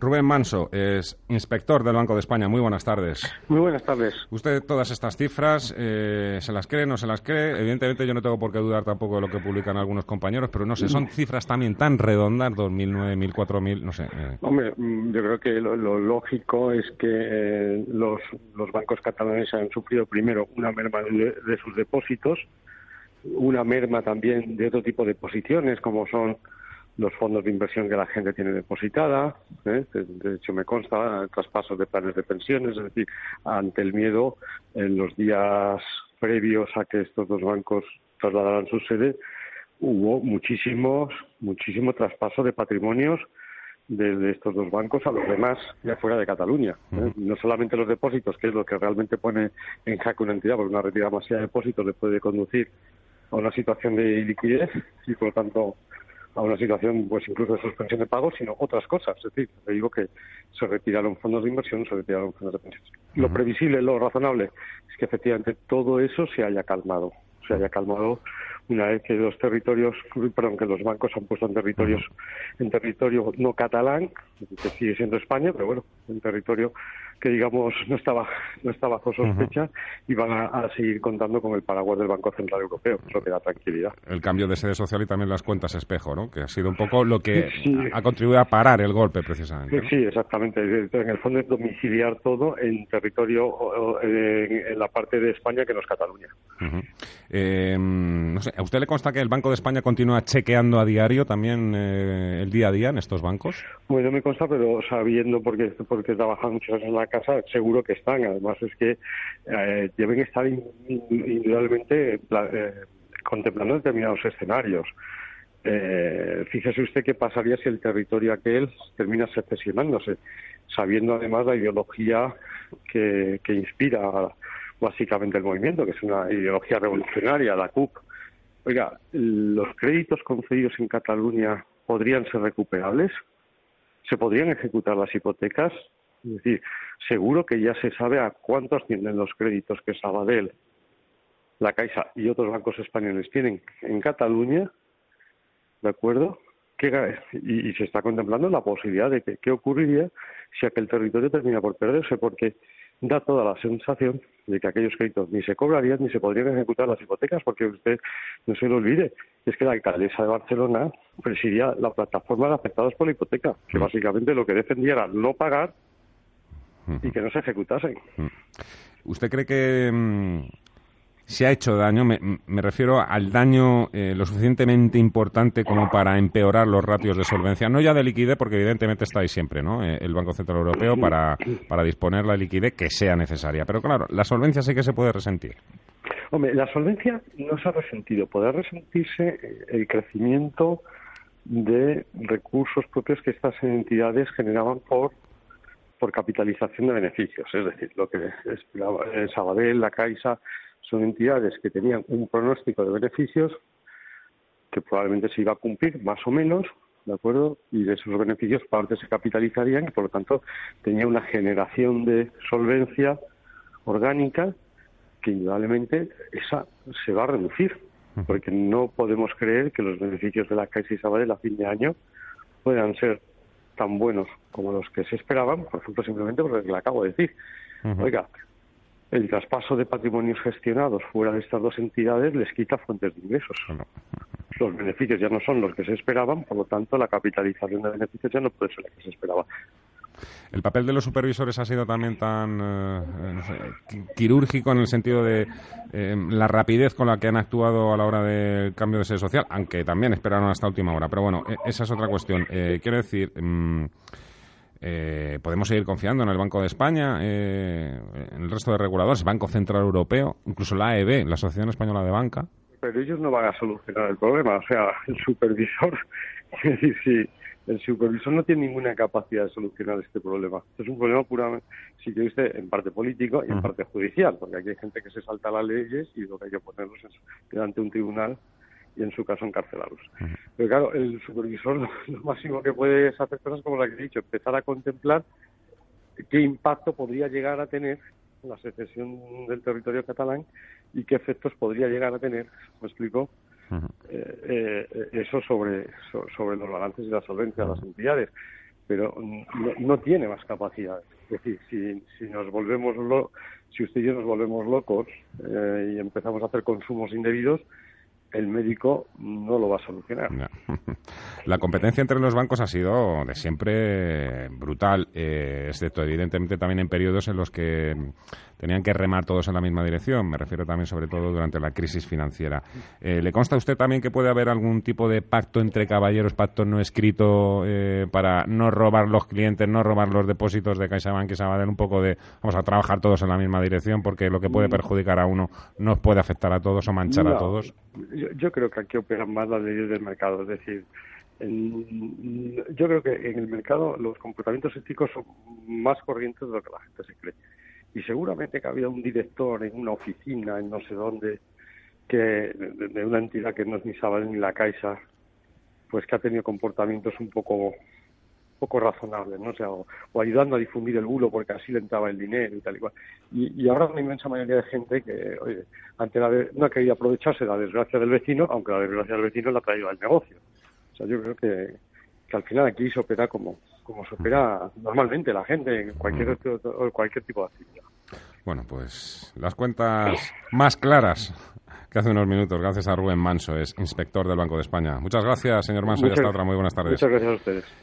Rubén Manso es inspector del Banco de España. Muy buenas tardes. Muy buenas tardes. Usted todas estas cifras, eh, ¿se las cree, no se las cree? Evidentemente yo no tengo por qué dudar tampoco de lo que publican algunos compañeros, pero no sé, son cifras también tan redondas, 2.000, 1.000, 4.000, no sé. Eh. Hombre, mm, yo creo que lo, lógico es que eh, los, los bancos catalanes han sufrido primero una merma de sus depósitos, una merma también de otro tipo de posiciones, como son los fondos de inversión que la gente tiene depositada. ¿eh? De, hecho, me consta traspasos de planes de pensiones, es decir, ante el miedo en los días previos a que estos dos bancos trasladaran su sede, hubo muchísimos, muchísimo traspaso de patrimonios de, estos dos bancos a los demás de fuera de Cataluña. ¿eh? No solamente los depósitos, que es lo que realmente pone en jaque una entidad, porque una retirada masiva de depósitos le puede conducir a una situación de liquidez y, por lo tanto, a una situación pues incluso de suspensión de pagos, sino otras cosas. Es decir, le digo que se retiraron fondos de inversión, se retiraron fondos de pensiones. Lo previsible, lo razonable, es que efectivamente todo eso se haya calmado, se haya calmado una vez que los territorios, perdón, que los bancos han puesto en territorios, en territorio no catalán, que sigue siendo España, pero bueno, en territorio que digamos no estaba no está bajo sospecha y van a, seguir contando con el paraguas del Banco Central Europeo, eso que da tranquilidad. El cambio de sede social y también las cuentas espejo, ¿no? Que ha sido un poco lo que ha, contribuido a parar el golpe precisamente. Sí, exactamente. En el fondo es domiciliar todo en territorio en, la parte de España que no es Cataluña. Eh, sé, ¿A usted le consta que el Banco de España continúa chequeando a diario también eh, el día a día en estos bancos? Bueno, me consta, pero sabiendo, porque, porque trabajan muchos años en la casa, seguro que están. Además es que eh, deben estar indudablemente eh, contemplando determinados escenarios. fíjese usted qué pasaría si el territorio aquel termina secesionándose, sabiendo además la ideología que, que inspira básicamente el movimiento, que es una ideología revolucionaria, la CUP. Oiga, ¿los créditos concedidos en Cataluña podrían ser recuperables? ¿Se podrían ejecutar las hipotecas? Es decir, seguro que ya se sabe a cuánto ascienden los créditos que Sabadell, la Caixa y otros bancos españoles tienen en Cataluña, ¿de acuerdo? y, se está contemplando la posibilidad de que qué ocurriría si aquel territorio termina por perderse, porque da toda la sensación de que aquellos créditos ni se cobrarían ni se podrían ejecutar las hipotecas, porque usted no se lo olvide, es que la alcaldesa de Barcelona presidía la plataforma de afectados por la hipoteca, que mm. básicamente lo que defendía era no pagar y que no se ejecutasen. Mm. ¿Usted cree que mm, se ha hecho daño, me, refiero al daño eh, lo suficientemente importante como para empeorar los ratios de solvencia, no ya de liquidez, porque evidentemente está ahí siempre, ¿no? Eh, el Banco Central Europeo para, para disponer la liquidez que sea necesaria. Pero claro, la solvencia sí que se puede resentir. Hombre, la solvencia no se ha resentido. Puede resentirse eh, el crecimiento de recursos propios que estas entidades generaban por por capitalización de beneficios, es decir, lo que es Sabadell, la Caixa, son entidades que tenían un pronóstico de beneficios que probablemente se iba a cumplir, más o menos, ¿de acuerdo? Y de esos beneficios parte se capitalizarían y por lo tanto tenía una generación de solvencia orgánica que indudablemente esa se va a reducir, porque no podemos creer que los beneficios de la Caixa y Sabadell a fin de año puedan ser tan buenos como los que se esperaban, por ejemplo, simplemente porque le acabo de decir. Oiga, el traspaso de patrimonios gestionados fuera de estas dos entidades les quita fuentes de ingresos. Los beneficios ya no son los que se esperaban, por lo tanto la capitalización de beneficios ya no puede ser la que se esperaba. ¿El papel de los supervisores ha sido también tan eh, quirúrgico en el sentido de eh, la rapidez con la que han actuado a la hora del cambio de sede social? Aunque también esperaron hasta última hora. Pero bueno, e, esa es otra cuestión. Eh, quiero decir, mm, eh, podemos seguir confiando en el Banco de España, eh, en el resto de reguladores, Banco Central Europeo, incluso la AEB, la Asociación Española de Banca. Pero ellos no van a solucionar el problema. O sea, el supervisor, si, el supervisor no tiene ninguna capacidad de solucionar este problema. es un problema puramente, si quiere usted, en parte político y en parte judicial, porque aquí hay gente que se salta las leyes y lo que hay que ponerlos es delante de un tribunal y en su caso encarcelarlos. Pero claro, el supervisor lo, máximo que puede es hacer cosas como la que he dicho, empezar a contemplar qué impacto podría llegar a tener la secesión del territorio catalán y qué efectos podría llegar a tener, me explico, eh, eh, eso sobre, sobre los balances y la solvencia de las entidades. Pero no, tiene más capacidad. Es decir, si, si nos volvemos lo, si usted y yo nos volvemos locos eh, y empezamos a hacer consumos indebidos, el médico no lo va a solucionar. La competencia entre los bancos ha sido de siempre brutal, eh, excepto evidentemente también en periodos en los que tenían que remar todos en la misma dirección. Me refiero también sobre todo durante la crisis financiera. Eh, ¿Le consta a usted también que puede haber algún tipo de pacto entre caballeros, pacto no escrito eh, para no robar los clientes, no robar los depósitos de CaixaBank y Sabadell? Un poco de vamos a trabajar todos en la misma dirección porque lo que puede mm. perjudicar a uno nos puede afectar a todos o manchar a todos. Yo, creo que aquí operan más las leyes del mercado. Es decir, yo creo que en el mercado los comportamientos éticos son más corrientes de lo que la gente se cree y seguramente que había un director en una oficina en no sé dónde que de, una entidad que no es ni Sabadell ni la Caixa pues que ha tenido comportamientos un poco poco razonables, ¿no? O, o, ayudando a difundir el bulo porque así le entraba el dinero y tal y cual. Y, y ahora una inmensa mayoría de gente que, oye, ante la no ha querido aprovecharse de la desgracia del vecino, aunque la desgracia del vecino la ha traído al negocio. O sea, yo creo que, que al final aquí se opera como, como se opera normalmente la gente en cualquier, cualquier tipo de actividad. Bueno, pues las cuentas más claras que hace unos minutos, gracias a Rubén Manso, es inspector del Banco de España. Muchas gracias, señor Manso, y hasta otra. Muy buenas tardes. Muchas gracias a ustedes.